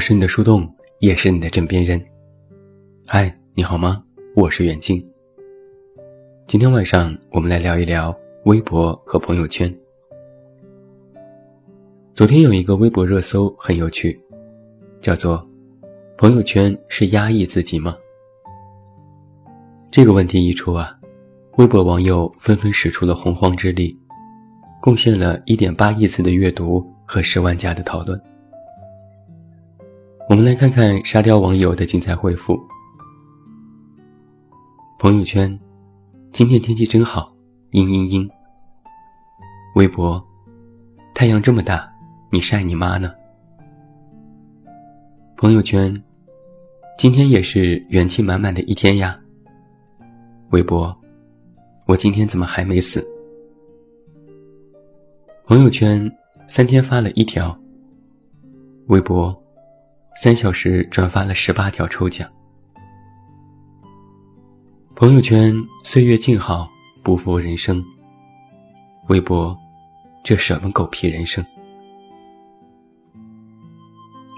我是你的树洞，也是你的枕边人。嗨，你好吗？我是远近。今天晚上我们来聊一聊微博和朋友圈。昨天有一个微博热搜很有趣，叫做“朋友圈是压抑自己吗？”这个问题一出啊，微博网友纷纷使出了洪荒之力，贡献了一点八亿次的阅读和十万加的讨论。我们来看看沙雕网友的精彩回复。朋友圈，今天天气真好，嘤嘤嘤。微博，太阳这么大，你晒你妈呢？朋友圈，今天也是元气满满的一天呀。微博，我今天怎么还没死？朋友圈，三天发了一条。微博。三小时转发了十八条抽奖。朋友圈岁月静好，不负人生。微博，这什么狗屁人生？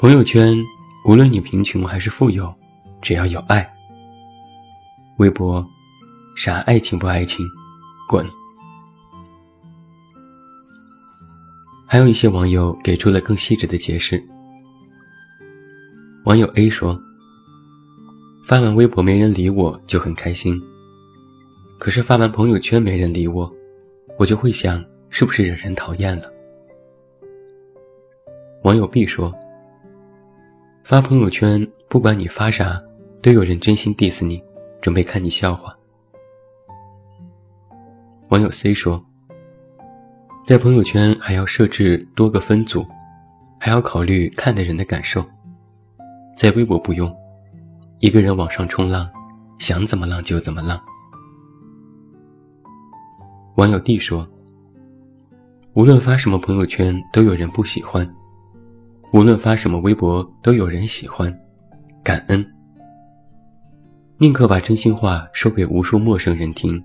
朋友圈，无论你贫穷还是富有，只要有爱。微博，啥爱情不爱情，滚。还有一些网友给出了更细致的解释。网友 A 说：“发完微博没人理我就很开心，可是发完朋友圈没人理我，我就会想是不是惹人讨厌了。”网友 B 说：“发朋友圈不管你发啥，都有人真心 diss 你，准备看你笑话。”网友 C 说：“在朋友圈还要设置多个分组，还要考虑看的人的感受。”在微博不用，一个人网上冲浪，想怎么浪就怎么浪。网友 D 说：“无论发什么朋友圈都有人不喜欢，无论发什么微博都有人喜欢，感恩。宁可把真心话说给无数陌生人听，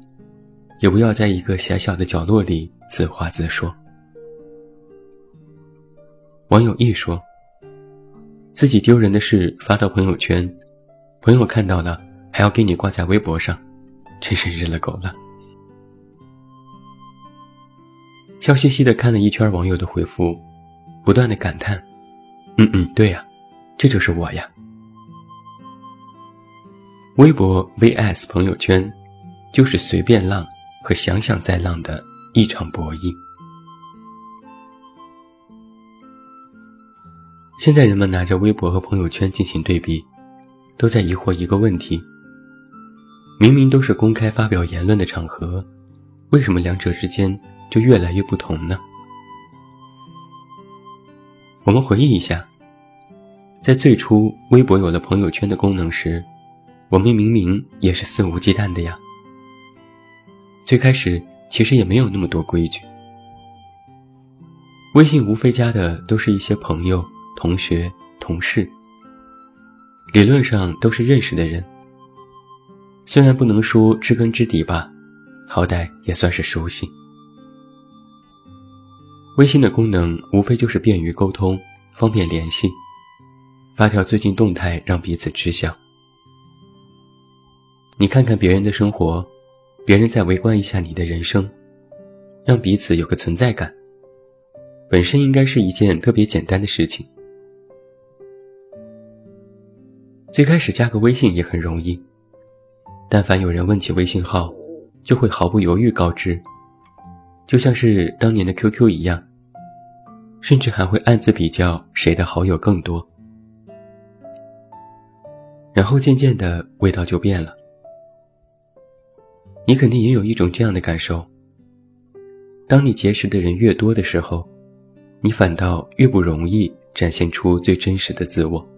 也不要在一个狭小的角落里自话自说。”网友 E 说。自己丢人的事发到朋友圈，朋友看到了还要给你挂在微博上，真是日了狗了。笑嘻嘻的看了一圈网友的回复，不断的感叹：“嗯嗯，对呀，这就是我呀。”微博 vs 朋友圈，就是随便浪和想想再浪的一场博弈。现在人们拿着微博和朋友圈进行对比，都在疑惑一个问题：明明都是公开发表言论的场合，为什么两者之间就越来越不同呢？我们回忆一下，在最初微博有了朋友圈的功能时，我们明明也是肆无忌惮的呀。最开始其实也没有那么多规矩，微信无非加的都是一些朋友。同学、同事，理论上都是认识的人。虽然不能说知根知底吧，好歹也算是熟悉。微信的功能无非就是便于沟通、方便联系，发条最近动态让彼此知晓。你看看别人的生活，别人再围观一下你的人生，让彼此有个存在感，本身应该是一件特别简单的事情。最开始加个微信也很容易，但凡有人问起微信号，就会毫不犹豫告知，就像是当年的 QQ 一样，甚至还会暗自比较谁的好友更多。然后渐渐的味道就变了，你肯定也有一种这样的感受：当你结识的人越多的时候，你反倒越不容易展现出最真实的自我。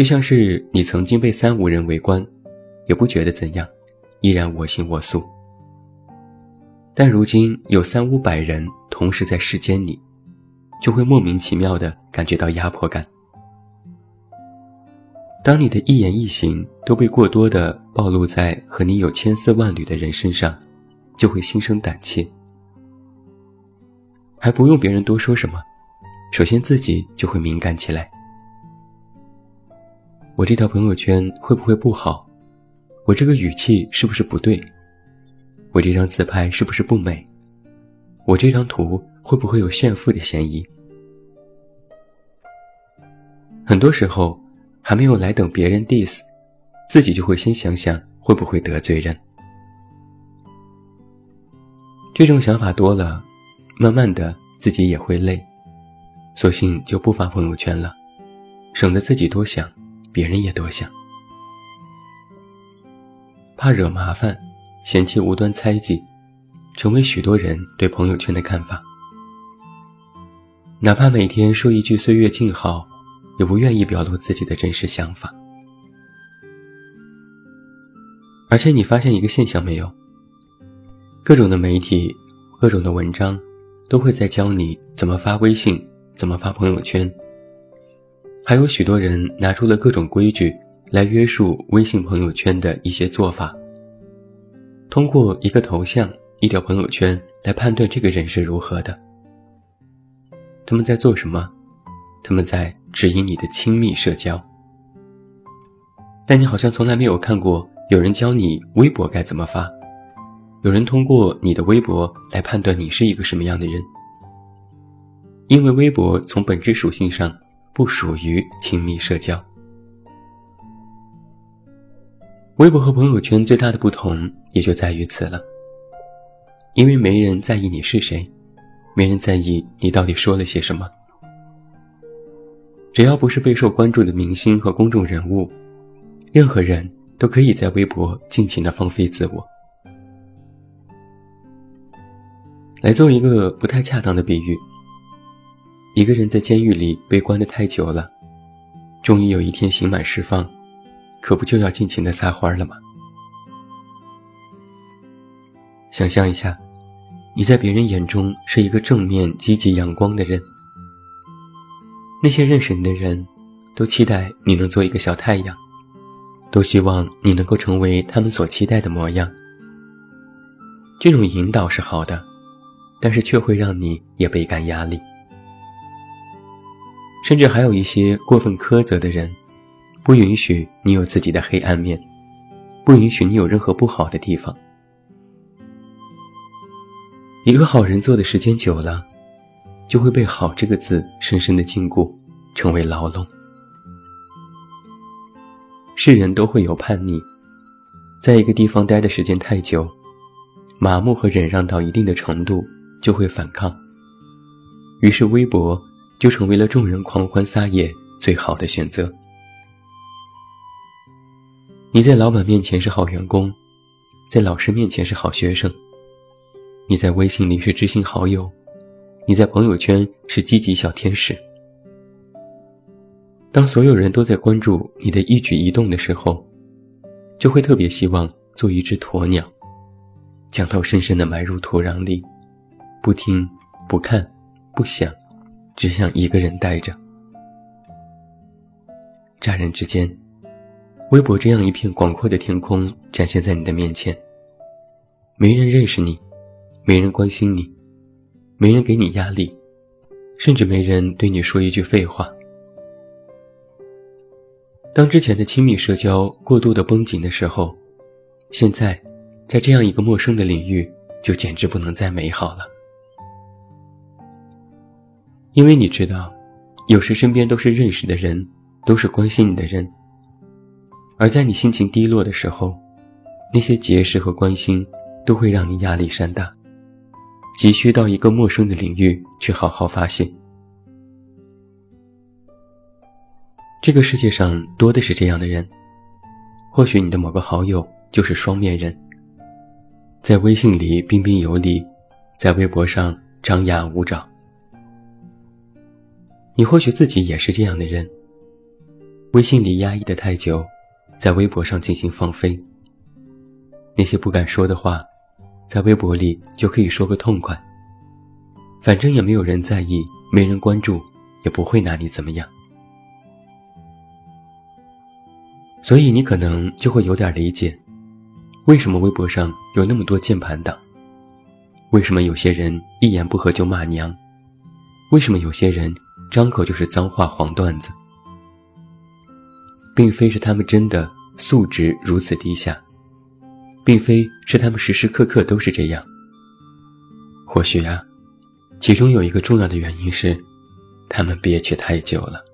就像是你曾经被三五人围观，也不觉得怎样，依然我行我素。但如今有三五百人同时在视间里，就会莫名其妙的感觉到压迫感。当你的一言一行都被过多的暴露在和你有千丝万缕的人身上，就会心生胆怯。还不用别人多说什么，首先自己就会敏感起来。我这条朋友圈会不会不好？我这个语气是不是不对？我这张自拍是不是不美？我这张图会不会有炫富的嫌疑？很多时候，还没有来等别人 diss，自己就会先想想会不会得罪人。这种想法多了，慢慢的自己也会累，索性就不发朋友圈了，省得自己多想，别人也多想。怕惹麻烦，嫌弃无端猜忌，成为许多人对朋友圈的看法。哪怕每天说一句岁月静好。也不愿意表露自己的真实想法，而且你发现一个现象没有？各种的媒体、各种的文章，都会在教你怎么发微信、怎么发朋友圈。还有许多人拿出了各种规矩来约束微信朋友圈的一些做法，通过一个头像、一条朋友圈来判断这个人是如何的。他们在做什么？他们在。指引你的亲密社交，但你好像从来没有看过有人教你微博该怎么发，有人通过你的微博来判断你是一个什么样的人。因为微博从本质属性上不属于亲密社交。微博和朋友圈最大的不同也就在于此了，因为没人在意你是谁，没人在意你到底说了些什么。只要不是备受关注的明星和公众人物，任何人都可以在微博尽情的放飞自我。来做一个不太恰当的比喻：一个人在监狱里被关的太久了，终于有一天刑满释放，可不就要尽情的撒欢了吗？想象一下，你在别人眼中是一个正面、积极、阳光的人。那些认识你的人，都期待你能做一个小太阳，都希望你能够成为他们所期待的模样。这种引导是好的，但是却会让你也倍感压力。甚至还有一些过分苛责的人，不允许你有自己的黑暗面，不允许你有任何不好的地方。一个好人做的时间久了。就会被“好”这个字深深的禁锢，成为牢笼。世人都会有叛逆，在一个地方待的时间太久，麻木和忍让到一定的程度，就会反抗。于是，微博就成为了众人狂欢撒野最好的选择。你在老板面前是好员工，在老师面前是好学生，你在微信里是知心好友。你在朋友圈是积极小天使。当所有人都在关注你的一举一动的时候，就会特别希望做一只鸵鸟，将头深深的埋入土壤里，不听不看不想，只想一个人待着。乍然之间，微博这样一片广阔的天空展现在你的面前，没人认识你，没人关心你。没人给你压力，甚至没人对你说一句废话。当之前的亲密社交过度的绷紧的时候，现在，在这样一个陌生的领域，就简直不能再美好了。因为你知道，有时身边都是认识的人，都是关心你的人，而在你心情低落的时候，那些结识和关心，都会让你压力山大。急需到一个陌生的领域去好好发现。这个世界上多的是这样的人，或许你的某个好友就是双面人，在微信里彬彬有礼，在微博上张牙舞爪。你或许自己也是这样的人，微信里压抑的太久，在微博上进行放飞。那些不敢说的话。在微博里就可以说个痛快，反正也没有人在意，没人关注，也不会拿你怎么样。所以你可能就会有点理解，为什么微博上有那么多键盘党？为什么有些人一言不合就骂娘？为什么有些人张口就是脏话黄段子，并非是他们真的素质如此低下，并非是他们时时刻刻都是这样。或许啊，其中有一个重要的原因是，他们憋屈太久了。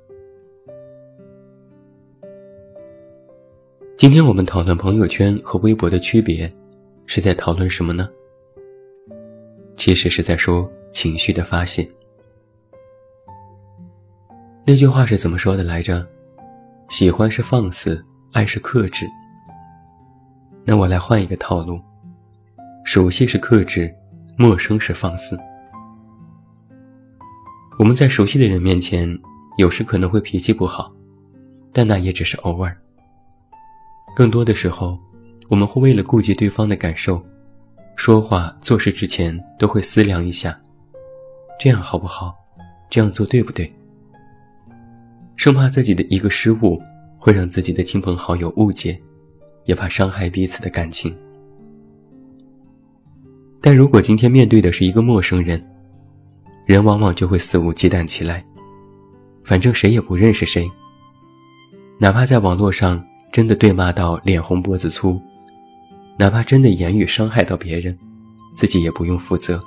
今天我们讨论朋友圈和微博的区别，是在讨论什么呢？其实是在说情绪的发泄。那句话是怎么说的来着？喜欢是放肆，爱是克制。那我来换一个套路：熟悉是克制，陌生是放肆。我们在熟悉的人面前，有时可能会脾气不好，但那也只是偶尔。更多的时候，我们会为了顾及对方的感受，说话做事之前都会思量一下，这样好不好？这样做对不对？生怕自己的一个失误会让自己的亲朋好友误解，也怕伤害彼此的感情。但如果今天面对的是一个陌生人，人往往就会肆无忌惮起来，反正谁也不认识谁，哪怕在网络上。真的对骂到脸红脖子粗，哪怕真的言语伤害到别人，自己也不用负责。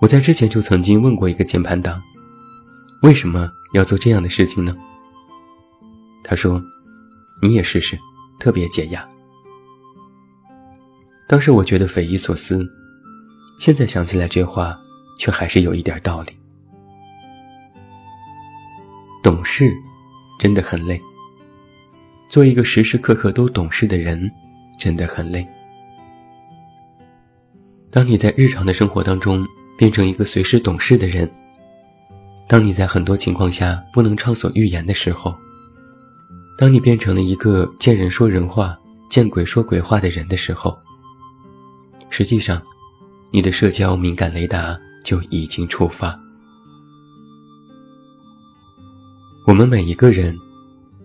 我在之前就曾经问过一个键盘党，为什么要做这样的事情呢？他说：“你也试试，特别解压。”当时我觉得匪夷所思，现在想起来这话，却还是有一点道理。懂事。真的很累。做一个时时刻刻都懂事的人，真的很累。当你在日常的生活当中变成一个随时懂事的人，当你在很多情况下不能畅所欲言的时候，当你变成了一个见人说人话、见鬼说鬼话的人的时候，实际上，你的社交敏感雷达就已经触发。我们每一个人，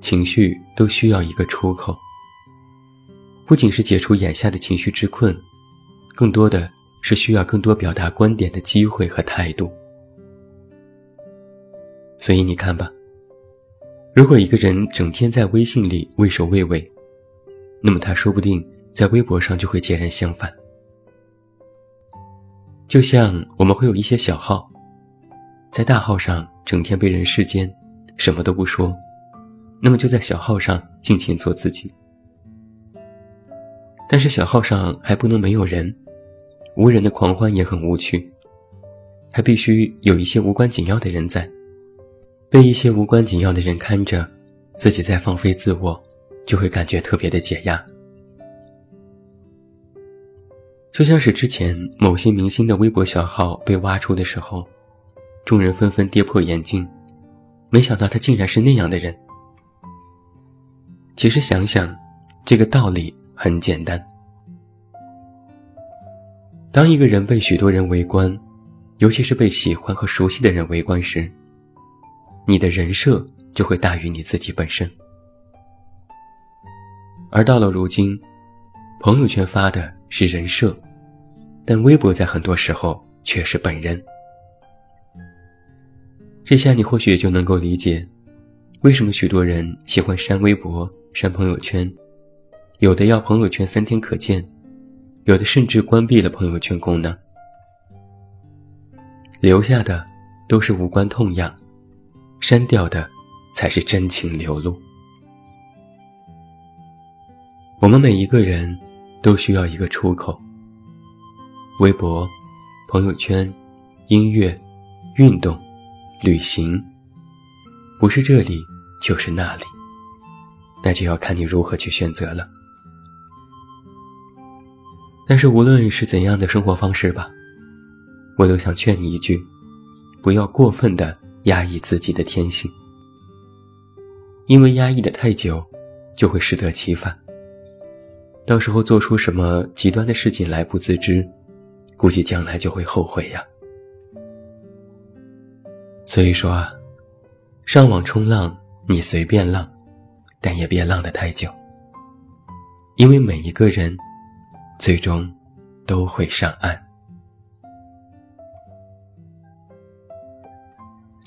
情绪都需要一个出口，不仅是解除眼下的情绪之困，更多的是需要更多表达观点的机会和态度。所以你看吧，如果一个人整天在微信里畏首畏尾，那么他说不定在微博上就会截然相反。就像我们会有一些小号，在大号上整天被人视奸。什么都不说，那么就在小号上尽情做自己。但是小号上还不能没有人，无人的狂欢也很无趣，还必须有一些无关紧要的人在，被一些无关紧要的人看着，自己在放飞自我，就会感觉特别的解压。就像是之前某些明星的微博小号被挖出的时候，众人纷纷跌破眼镜。没想到他竟然是那样的人。其实想想，这个道理很简单。当一个人被许多人围观，尤其是被喜欢和熟悉的人围观时，你的人设就会大于你自己本身。而到了如今，朋友圈发的是人设，但微博在很多时候却是本人。这下你或许也就能够理解，为什么许多人喜欢删微博、删朋友圈，有的要朋友圈三天可见，有的甚至关闭了朋友圈功能，留下的都是无关痛痒，删掉的才是真情流露。我们每一个人都需要一个出口，微博、朋友圈、音乐、运动。旅行，不是这里就是那里，那就要看你如何去选择了。但是无论是怎样的生活方式吧，我都想劝你一句：不要过分的压抑自己的天性，因为压抑的太久，就会适得其反。到时候做出什么极端的事情来不自知，估计将来就会后悔呀。所以说啊，上网冲浪你随便浪，但也别浪得太久。因为每一个人，最终都会上岸。